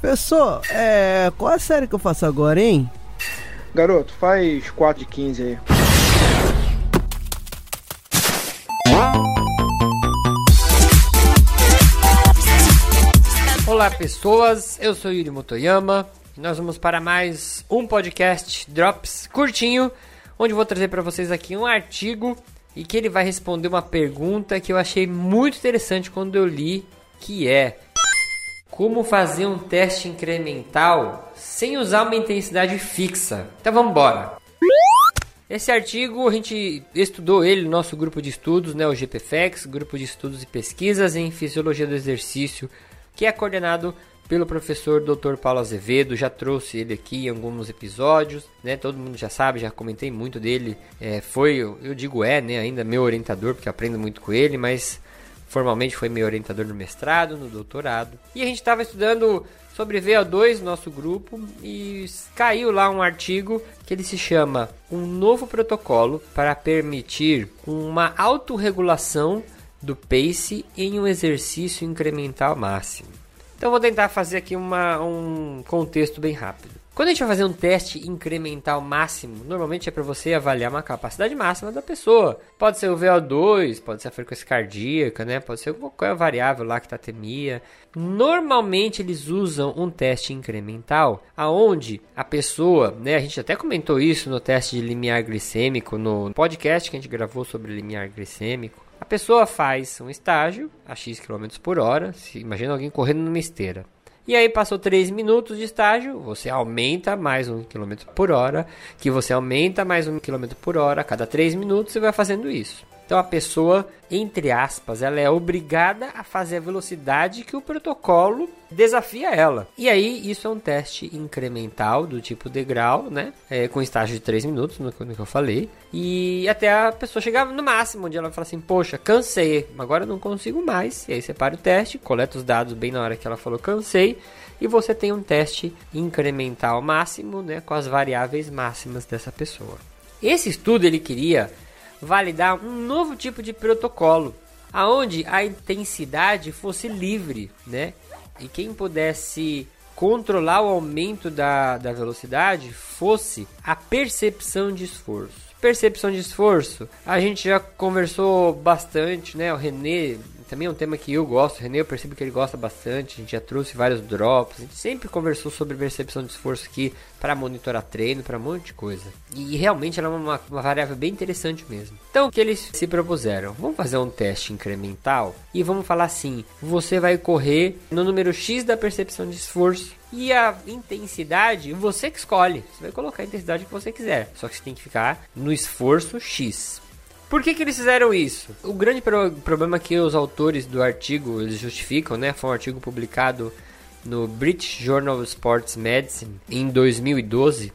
Professor, é. Qual a série que eu faço agora, hein? Garoto, faz 4 de 15 aí. Olá pessoas, eu sou Yuri Motoyama e nós vamos para mais um podcast Drops curtinho, onde vou trazer para vocês aqui um artigo e que ele vai responder uma pergunta que eu achei muito interessante quando eu li, que é como fazer um teste incremental sem usar uma intensidade fixa. Então vamos embora. Esse artigo a gente estudou ele no nosso grupo de estudos, né, o GPFEX, grupo de estudos e pesquisas em fisiologia do exercício, que é coordenado pelo professor Dr. Paulo Azevedo, já trouxe ele aqui em alguns episódios, né? Todo mundo já sabe, já comentei muito dele. É, foi, eu digo é, né? Ainda meu orientador, porque aprendo muito com ele, mas formalmente foi meu orientador no mestrado, no doutorado. E a gente estava estudando sobre VO2 no nosso grupo e caiu lá um artigo que ele se chama Um novo protocolo para permitir uma autorregulação do pace em um exercício incremental máximo. Então vou tentar fazer aqui uma, um contexto bem rápido. Quando a gente vai fazer um teste incremental máximo, normalmente é para você avaliar uma capacidade máxima da pessoa. Pode ser o VO2, pode ser a frequência cardíaca, né? Pode ser qualquer variável que tá. Normalmente eles usam um teste incremental, aonde a pessoa, né? A gente até comentou isso no teste de limiar glicêmico no podcast que a gente gravou sobre limiar glicêmico. A pessoa faz um estágio a x km por hora. Se imagina alguém correndo numa esteira. E aí passou 3 minutos de estágio, você aumenta mais um km por hora, que você aumenta mais um km por hora a cada 3 minutos e vai fazendo isso. Então a pessoa, entre aspas, ela é obrigada a fazer a velocidade que o protocolo desafia ela. E aí isso é um teste incremental do tipo degrau, né? É, com estágio de 3 minutos, no, no, que eu falei. E até a pessoa chegar no máximo, onde ela fala assim, poxa, cansei, agora eu não consigo mais. E aí você para o teste, coleta os dados bem na hora que ela falou cansei. E você tem um teste incremental máximo, né? Com as variáveis máximas dessa pessoa. Esse estudo ele queria validar um novo tipo de protocolo, aonde a intensidade fosse livre, né? E quem pudesse controlar o aumento da, da velocidade fosse a percepção de esforço. Percepção de esforço, a gente já conversou bastante, né? O René também é um tema que eu gosto. René, eu percebo que ele gosta bastante. A gente já trouxe vários drops. A gente sempre conversou sobre percepção de esforço aqui para monitorar treino, para um monte de coisa. E realmente ela é uma, uma variável bem interessante mesmo. Então, o que eles se propuseram? Vamos fazer um teste incremental e vamos falar assim: você vai correr no número X da percepção de esforço. E a intensidade, você que escolhe. Você vai colocar a intensidade que você quiser. Só que você tem que ficar no esforço X. Por que, que eles fizeram isso? O grande pro problema que os autores do artigo eles justificam, né? Foi um artigo publicado no British Journal of Sports Medicine em 2012.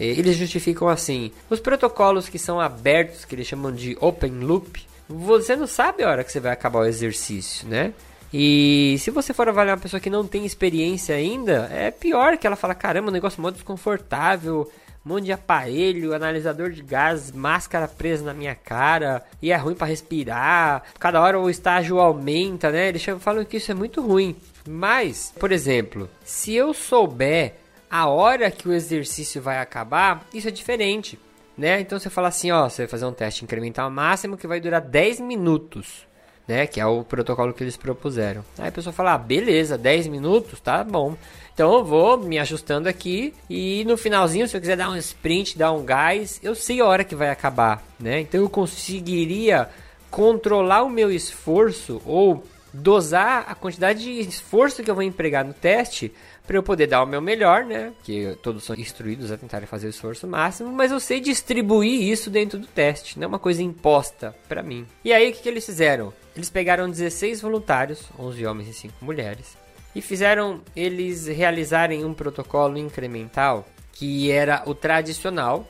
Eh, eles justificam assim: os protocolos que são abertos, que eles chamam de open loop, você não sabe a hora que você vai acabar o exercício, né? E se você for avaliar uma pessoa que não tem experiência ainda, é pior que ela fala: caramba, o negócio é muito desconfortável um monte de aparelho, analisador de gás, máscara presa na minha cara, e é ruim para respirar. Cada hora o estágio aumenta, né? Eles falam que isso é muito ruim. Mas, por exemplo, se eu souber a hora que o exercício vai acabar, isso é diferente, né? Então você fala assim, ó, você vai fazer um teste incremental máximo que vai durar 10 minutos, né? Que é o protocolo que eles propuseram. Aí a pessoa fala, ah, beleza, 10 minutos, tá bom. Então eu vou me ajustando aqui e no finalzinho, se eu quiser dar um sprint, dar um gás, eu sei a hora que vai acabar, né? Então eu conseguiria controlar o meu esforço ou dosar a quantidade de esforço que eu vou empregar no teste para eu poder dar o meu melhor, né? Que todos são instruídos a tentarem fazer o esforço máximo, mas eu sei distribuir isso dentro do teste, não é uma coisa imposta para mim. E aí o que, que eles fizeram? Eles pegaram 16 voluntários, 11 homens e 5 mulheres, e fizeram eles realizarem um protocolo incremental que era o tradicional.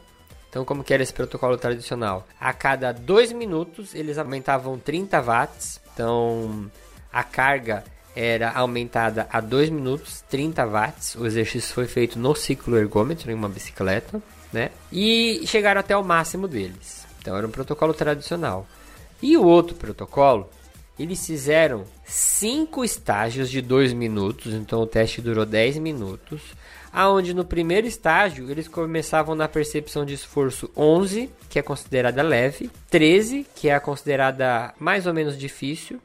Então, como que era esse protocolo tradicional? A cada 2 minutos eles aumentavam 30 watts. Então, a carga era aumentada a 2 minutos, 30 watts. O exercício foi feito no ciclo ergômetro em uma bicicleta, né? E chegaram até o máximo deles. Então, era um protocolo tradicional. E o outro protocolo eles fizeram cinco estágios de 2 minutos, então o teste durou 10 minutos. Aonde no primeiro estágio eles começavam na percepção de esforço 11, que é considerada leve, 13, que é considerada mais ou menos difícil,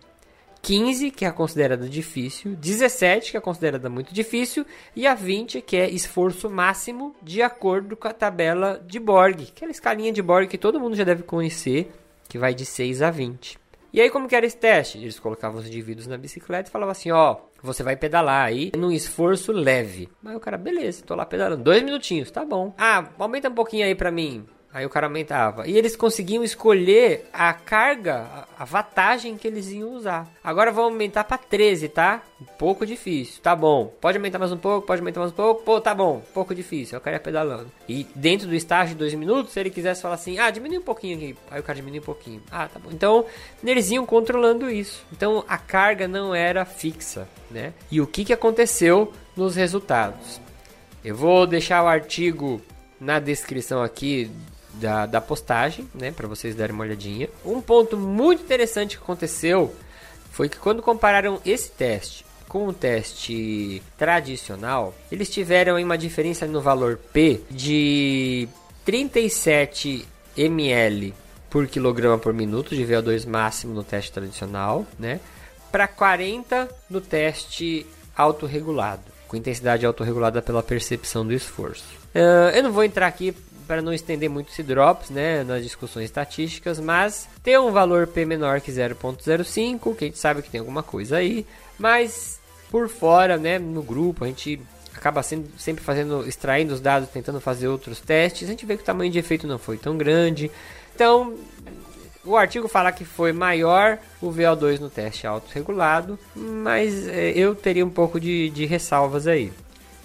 15, que é considerada difícil, 17, que é considerada muito difícil, e a 20, que é esforço máximo, de acordo com a tabela de Borg, aquela escalinha de Borg que todo mundo já deve conhecer, que vai de 6 a 20. E aí, como que era esse teste? Eles colocavam os indivíduos na bicicleta e falavam assim, ó, você vai pedalar aí num esforço leve. Mas o cara, beleza, tô lá pedalando, dois minutinhos, tá bom. Ah, aumenta um pouquinho aí pra mim. Aí o cara aumentava. E eles conseguiam escolher a carga, a vantagem que eles iam usar. Agora vamos aumentar para 13, tá? Um pouco difícil. Tá bom. Pode aumentar mais um pouco, pode aumentar mais um pouco. Pô, tá bom. Um pouco difícil. Aí o cara ia pedalando. E dentro do estágio de 2 minutos, se ele quisesse falar assim, ah, diminui um pouquinho aqui. Aí o cara diminui um pouquinho. Ah, tá bom. Então, eles iam controlando isso. Então, a carga não era fixa, né? E o que, que aconteceu nos resultados? Eu vou deixar o artigo na descrição aqui da, da postagem, né, para vocês darem uma olhadinha. Um ponto muito interessante que aconteceu foi que quando compararam esse teste com o teste tradicional, eles tiveram uma diferença no valor P de 37 ml por quilograma por minuto de VO2 máximo no teste tradicional, né, para 40 no teste autorregulado, com intensidade autorregulada pela percepção do esforço. Uh, eu não vou entrar aqui para não estender muito esse drops, né, nas discussões estatísticas, mas ter um valor P menor que 0.05, que a gente sabe que tem alguma coisa aí, mas por fora, né, no grupo a gente acaba sendo, sempre fazendo, extraindo os dados, tentando fazer outros testes, a gente vê que o tamanho de efeito não foi tão grande. Então, o artigo fala que foi maior o VO2 no teste autorregulado, mas é, eu teria um pouco de, de ressalvas aí.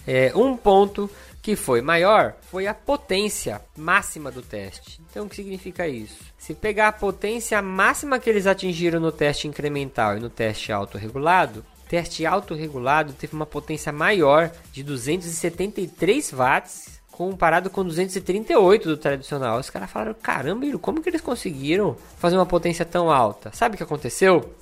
É, um ponto que foi maior foi a potência máxima do teste. Então, o que significa isso? Se pegar a potência máxima que eles atingiram no teste incremental e no teste autorregulado, teste autorregulado teve uma potência maior de 273 watts comparado com 238 do tradicional. Os caras falaram: caramba, como que eles conseguiram fazer uma potência tão alta? Sabe o que aconteceu?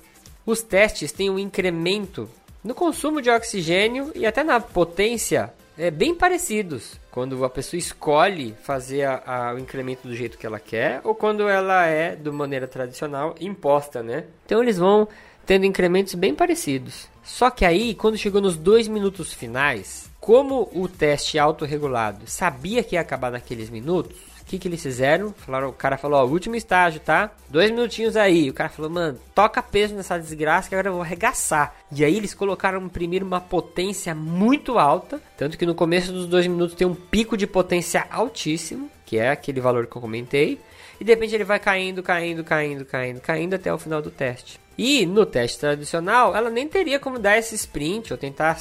Os testes têm um incremento no consumo de oxigênio e até na potência é, bem parecidos. Quando a pessoa escolhe fazer a, a, o incremento do jeito que ela quer, ou quando ela é, de maneira tradicional, imposta, né? Então eles vão tendo incrementos bem parecidos. Só que aí, quando chegou nos dois minutos finais, como o teste autorregulado sabia que ia acabar naqueles minutos, o que, que eles fizeram? Falaram, o cara falou, ó, último estágio, tá? Dois minutinhos aí. O cara falou, mano, toca peso nessa desgraça que agora eu vou arregaçar. E aí eles colocaram primeiro uma potência muito alta. Tanto que no começo dos dois minutos tem um pico de potência altíssimo, que é aquele valor que eu comentei. E de repente ele vai caindo, caindo, caindo, caindo, caindo até o final do teste. E no teste tradicional, ela nem teria como dar esse sprint ou tentar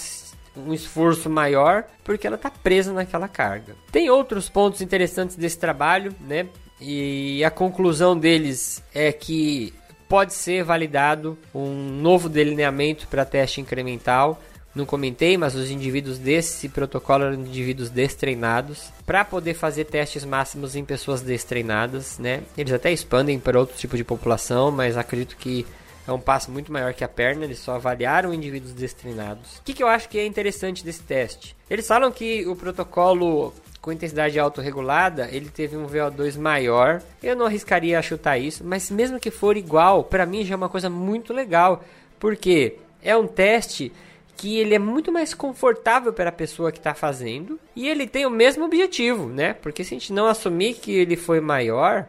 um esforço maior, porque ela está presa naquela carga. Tem outros pontos interessantes desse trabalho, né? E a conclusão deles é que pode ser validado um novo delineamento para teste incremental. Não comentei, mas os indivíduos desse protocolo eram indivíduos destreinados para poder fazer testes máximos em pessoas destreinadas, né? Eles até expandem para outro tipo de população, mas acredito que é um passo muito maior que a perna, eles só avaliaram indivíduos destreinados. O que, que eu acho que é interessante desse teste? Eles falam que o protocolo com intensidade autorregulada, ele teve um VO2 maior. Eu não arriscaria a chutar isso, mas mesmo que for igual, para mim já é uma coisa muito legal, porque é um teste que ele é muito mais confortável para a pessoa que está fazendo e ele tem o mesmo objetivo, né? Porque se a gente não assumir que ele foi maior,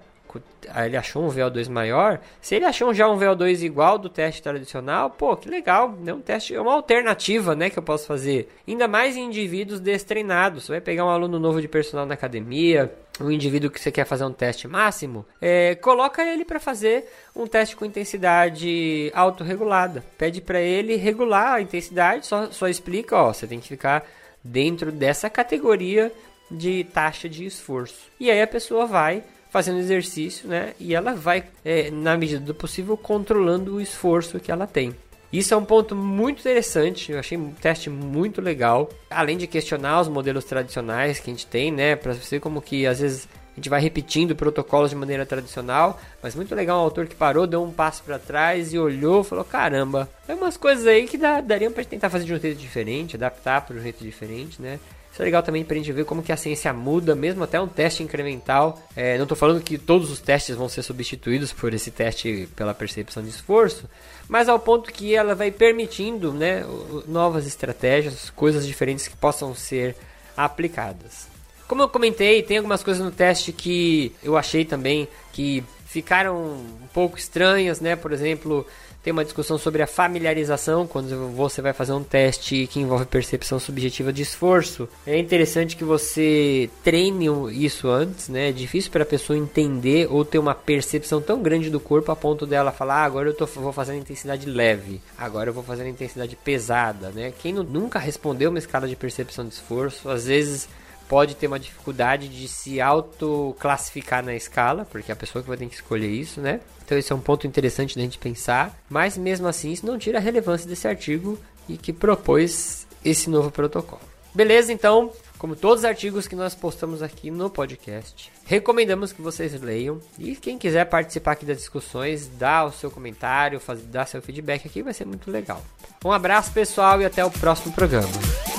ele achou um VO2 maior, se ele achou já um VO2 igual do teste tradicional, pô, que legal, né? Um teste é uma alternativa, né, que eu posso fazer. Ainda mais em indivíduos destreinados. Você vai pegar um aluno novo de personal na academia, um indivíduo que você quer fazer um teste máximo, é, coloca ele para fazer um teste com intensidade autorregulada. Pede para ele regular a intensidade, só, só explica, ó, você tem que ficar dentro dessa categoria de taxa de esforço. E aí a pessoa vai fazendo exercício, né? E ela vai, é, na medida do possível, controlando o esforço que ela tem. Isso é um ponto muito interessante, eu achei um teste muito legal. Além de questionar os modelos tradicionais que a gente tem, né? Para ver como que às vezes a gente vai repetindo protocolos de maneira tradicional, mas muito legal um autor que parou, deu um passo para trás e olhou, falou: "Caramba, tem umas coisas aí que dá, dariam para tentar fazer de um jeito diferente, adaptar para um jeito diferente, né?" Isso é legal também pra gente ver como que a ciência muda, mesmo até um teste incremental. É, não estou falando que todos os testes vão ser substituídos por esse teste pela percepção de esforço, mas ao ponto que ela vai permitindo né, novas estratégias, coisas diferentes que possam ser aplicadas. Como eu comentei, tem algumas coisas no teste que eu achei também que ficaram um pouco estranhas, né? Por exemplo, tem uma discussão sobre a familiarização quando você vai fazer um teste que envolve percepção subjetiva de esforço. É interessante que você treine isso antes, né? É difícil para a pessoa entender ou ter uma percepção tão grande do corpo a ponto dela falar: ah, agora eu tô, vou fazer a intensidade leve, agora eu vou fazer a intensidade pesada, né? Quem nunca respondeu uma escala de percepção de esforço, às vezes pode ter uma dificuldade de se autoclassificar na escala, porque é a pessoa que vai ter que escolher isso, né? Então esse é um ponto interessante da gente pensar, mas mesmo assim isso não tira a relevância desse artigo e que propôs esse novo protocolo. Beleza, então, como todos os artigos que nós postamos aqui no podcast, recomendamos que vocês leiam e quem quiser participar aqui das discussões, dá o seu comentário, faz, dá seu feedback aqui, vai ser muito legal. Um abraço pessoal e até o próximo programa.